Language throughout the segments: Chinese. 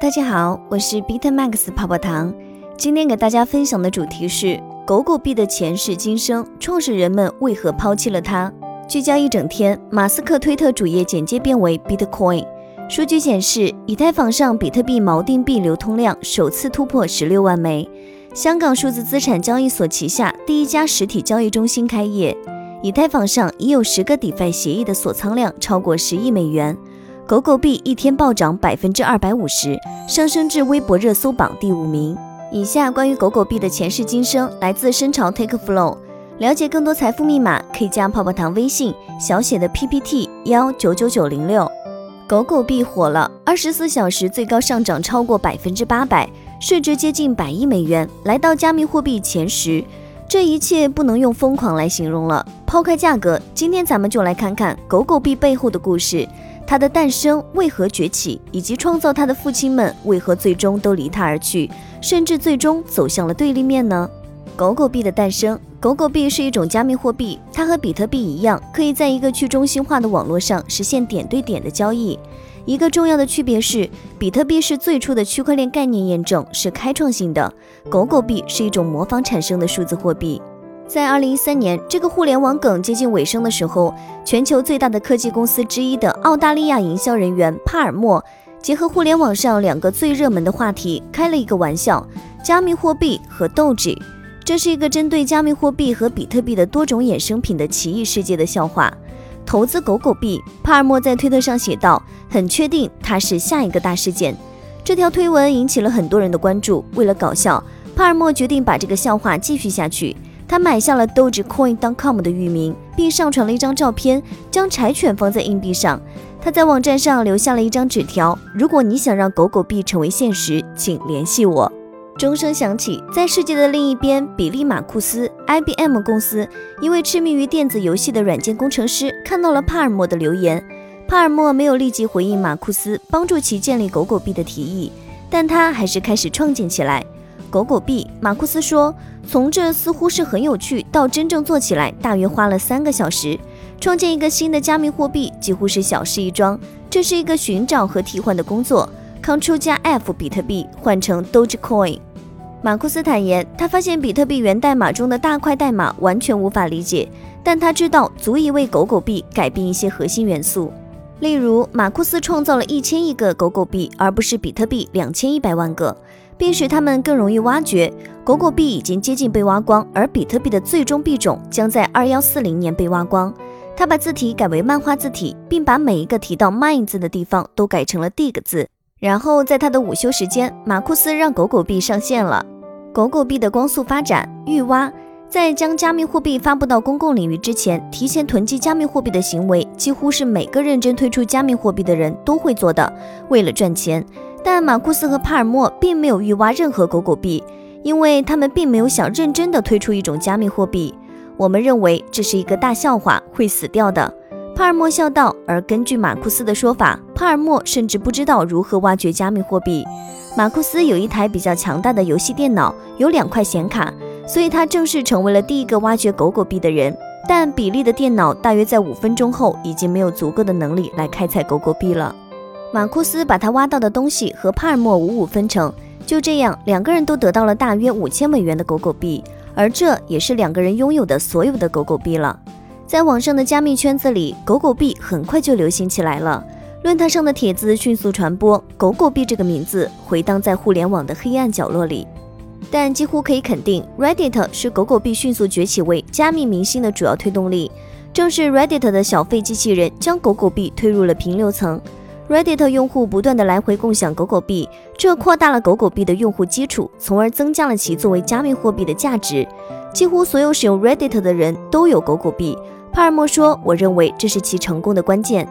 大家好，我是 Bitmax 泡泡糖。今天给大家分享的主题是狗狗币的前世今生，创始人们为何抛弃了它？聚焦一整天，马斯克推特主页简介变为 Bitcoin。数据显示，以太坊上比特币锚定币流通量首次突破十六万枚。香港数字资产交易所旗下第一家实体交易中心开业。以太坊上已有十个 DeFi 协议的锁仓量超过十亿美元。狗狗币一天暴涨百分之二百五十，上升至微博热搜榜第五名。以下关于狗狗币的前世今生，来自深潮 Take Flow。了解更多财富密码，可以加泡泡糖微信小写的 PPT 幺九九九零六。狗狗币火了，二十四小时最高上涨超过百分之八百，市值接近百亿美元，来到加密货币前十。这一切不能用疯狂来形容了。抛开价格，今天咱们就来看看狗狗币背后的故事。它的诞生为何崛起，以及创造它的父亲们为何最终都离它而去，甚至最终走向了对立面呢？狗狗币的诞生，狗狗币是一种加密货币，它和比特币一样，可以在一个去中心化的网络上实现点对点的交易。一个重要的区别是，比特币是最初的区块链概念验证，是开创性的；狗狗币是一种模仿产生的数字货币。在二零一三年，这个互联网梗接近尾声的时候，全球最大的科技公司之一的澳大利亚营销人员帕尔默，结合互联网上两个最热门的话题，开了一个玩笑：加密货币和斗志。这是一个针对加密货币和比特币的多种衍生品的奇异世界的笑话。投资狗狗币，帕尔默在推特上写道：“很确定它是下一个大事件。”这条推文引起了很多人的关注。为了搞笑，帕尔默决定把这个笑话继续下去。他买下了 Dogecoin.com 的域名，并上传了一张照片，将柴犬放在硬币上。他在网站上留下了一张纸条：“如果你想让狗狗币成为现实，请联系我。”钟声响起，在世界的另一边，比利·马库斯 （IBM 公司）一位痴迷于电子游戏的软件工程师看到了帕尔默的留言。帕尔默没有立即回应马库斯帮助其建立狗狗币的提议，但他还是开始创建起来。狗狗币，马库斯说，从这似乎是很有趣到真正做起来，大约花了三个小时。创建一个新的加密货币几乎是小事一桩，这是一个寻找和替换的工作。Ctrl 加 F 比特币换成 Dogecoin。马库斯坦言，他发现比特币源代码中的大块代码完全无法理解，但他知道足以为狗狗币改变一些核心元素。例如，马库斯创造了一千亿个狗狗币，而不是比特币两千一百万个。并使它们更容易挖掘。狗狗币已经接近被挖光，而比特币的最终币种将在二幺四零年被挖光。他把字体改为漫画字体，并把每一个提到 “mine” 字的地方都改成了 “dig” 字。然后在他的午休时间，马库斯让狗狗币上线了。狗狗币的光速发展，预挖，在将加密货币发布到公共领域之前，提前囤积加密货币的行为，几乎是每个认真推出加密货币的人都会做的。为了赚钱。但马库斯和帕尔默并没有预挖任何狗狗币，因为他们并没有想认真的推出一种加密货币。我们认为这是一个大笑话，会死掉的。帕尔默笑道。而根据马库斯的说法，帕尔默甚至不知道如何挖掘加密货币。马库斯有一台比较强大的游戏电脑，有两块显卡，所以他正式成为了第一个挖掘狗狗币的人。但比利的电脑大约在五分钟后已经没有足够的能力来开采狗狗币了。马库斯把他挖到的东西和帕尔默五五分成，就这样，两个人都得到了大约五千美元的狗狗币，而这也是两个人拥有的所有的狗狗币了。在网上的加密圈子里，狗狗币很快就流行起来了，论坛上的帖子迅速传播，狗狗币这个名字回荡在互联网的黑暗角落里。但几乎可以肯定，Reddit 是狗狗币迅速崛起为加密明星的主要推动力。正是 Reddit 的小费机器人将狗狗币推入了平流层。Reddit 用户不断的来回共享狗狗币，这扩大了狗狗币的用户基础，从而增加了其作为加密货币的价值。几乎所有使用 Reddit 的人都有狗狗币。帕尔默说：“我认为这是其成功的关键。”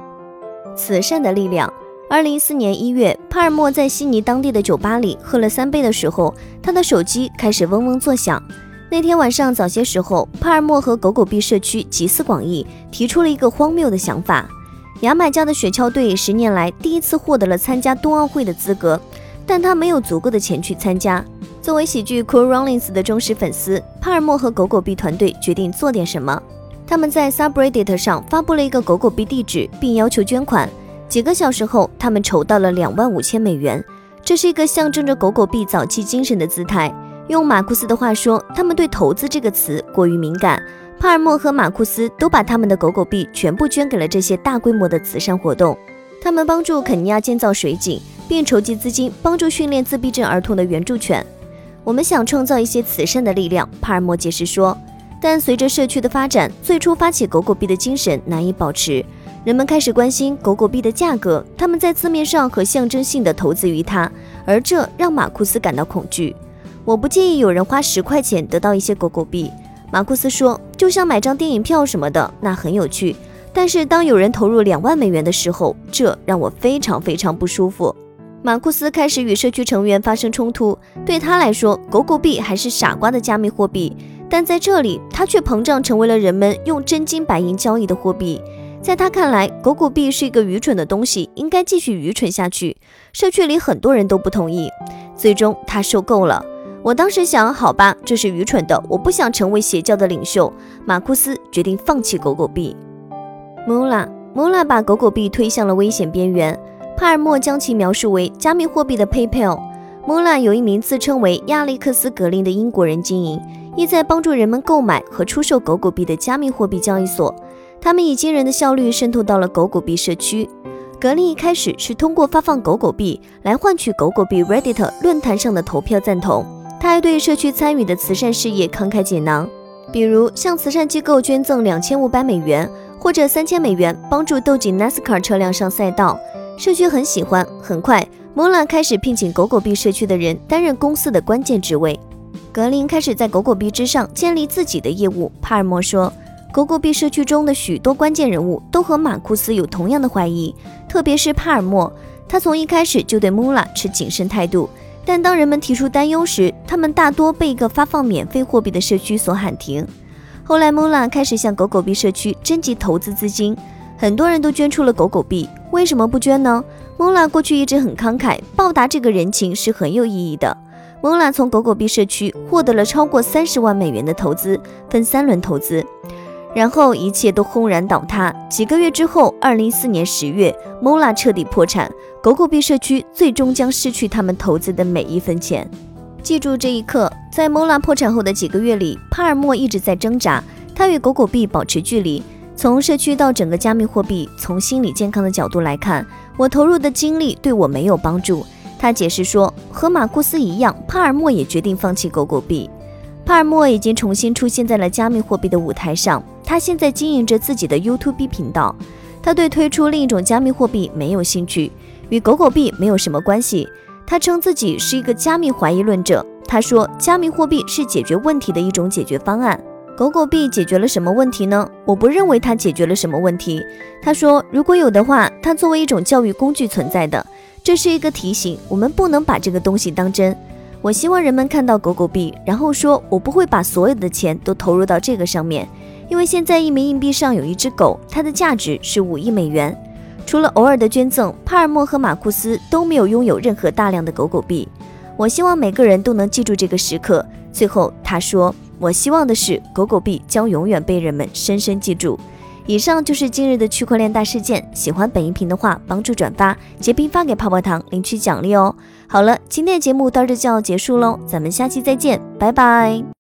慈善的力量。二零一四年一月，帕尔默在悉尼当地的酒吧里喝了三杯的时候，他的手机开始嗡嗡作响。那天晚上早些时候，帕尔默和狗狗币社区集思广益，提出了一个荒谬的想法。牙买加的雪橇队十年来第一次获得了参加冬奥会的资格，但他没有足够的钱去参加。作为喜剧《Cool Runnings》的忠实粉丝，帕尔默和狗狗币团队决定做点什么。他们在 Subreddit 上发布了一个狗狗币地址，并要求捐款。几个小时后，他们筹到了两万五千美元。这是一个象征着狗狗币早期精神的姿态。用马库斯的话说，他们对“投资”这个词过于敏感。帕尔默和马库斯都把他们的狗狗币全部捐给了这些大规模的慈善活动。他们帮助肯尼亚建造水井，并筹集资金帮助训练自闭症儿童的援助犬。我们想创造一些慈善的力量，帕尔默解释说。但随着社区的发展，最初发起狗狗币的精神难以保持。人们开始关心狗狗币的价格，他们在字面上和象征性的投资于它，而这让马库斯感到恐惧。我不介意有人花十块钱得到一些狗狗币，马库斯说，就像买张电影票什么的，那很有趣。但是当有人投入两万美元的时候，这让我非常非常不舒服。马库斯开始与社区成员发生冲突。对他来说，狗狗币还是傻瓜的加密货币，但在这里，它却膨胀成为了人们用真金白银交易的货币。在他看来，狗狗币是一个愚蠢的东西，应该继续愚蠢下去。社区里很多人都不同意。最终，他受够了。我当时想，好吧，这是愚蠢的，我不想成为邪教的领袖。马库斯决定放弃狗狗币。穆拉，穆拉把狗狗币推向了危险边缘。帕尔默将其描述为加密货币的 PayPal。莫拉有一名自称为亚历克斯·格林的英国人经营，意在帮助人们购买和出售狗狗币的加密货币交易所。他们以惊人的效率渗透到了狗狗币社区。格林一开始是通过发放狗狗币来换取狗狗币 Reddit 论坛上的投票赞同。他还对社区参与的慈善事业慷慨解囊，比如向慈善机构捐赠两千五百美元，或者三千美元帮助斗锦 NASCAR 车辆上赛道。社区很喜欢。很快，莫拉开始聘请狗狗币社区的人担任公司的关键职位。格林开始在狗狗币之上建立自己的业务。帕尔默说，狗狗币社区中的许多关键人物都和马库斯有同样的怀疑，特别是帕尔默。他从一开始就对穆拉持谨慎态度，但当人们提出担忧时，他们大多被一个发放免费货币的社区所喊停。后来，穆拉开始向狗狗币社区征集投资资金。很多人都捐出了狗狗币，为什么不捐呢？蒙拉过去一直很慷慨，报答这个人情是很有意义的。蒙拉从狗狗币社区获得了超过三十万美元的投资，分三轮投资，然后一切都轰然倒塌。几个月之后，二零一四年十月，，Mola 彻底破产，狗狗币社区最终将失去他们投资的每一分钱。记住这一刻，在 Mola 破产后的几个月里，帕尔默一直在挣扎，他与狗狗币保持距离。从社区到整个加密货币，从心理健康的角度来看，我投入的精力对我没有帮助。他解释说，和马库斯一样，帕尔默也决定放弃狗狗币。帕尔默已经重新出现在了加密货币的舞台上，他现在经营着自己的 YouTube 频道。他对推出另一种加密货币没有兴趣，与狗狗币没有什么关系。他称自己是一个加密怀疑论者。他说，加密货币是解决问题的一种解决方案。狗狗币解决了什么问题呢？我不认为它解决了什么问题。他说，如果有的话，它作为一种教育工具存在的，这是一个提醒，我们不能把这个东西当真。我希望人们看到狗狗币，然后说，我不会把所有的钱都投入到这个上面，因为现在一枚硬币上有一只狗，它的价值是五亿美元。除了偶尔的捐赠，帕尔默和马库斯都没有拥有任何大量的狗狗币。我希望每个人都能记住这个时刻。最后，他说。我希望的是，狗狗币将永远被人们深深记住。以上就是今日的区块链大事件。喜欢本音频的话，帮助转发、截屏发给泡泡糖，领取奖励哦。好了，今天的节目到这就要结束喽，咱们下期再见，拜拜。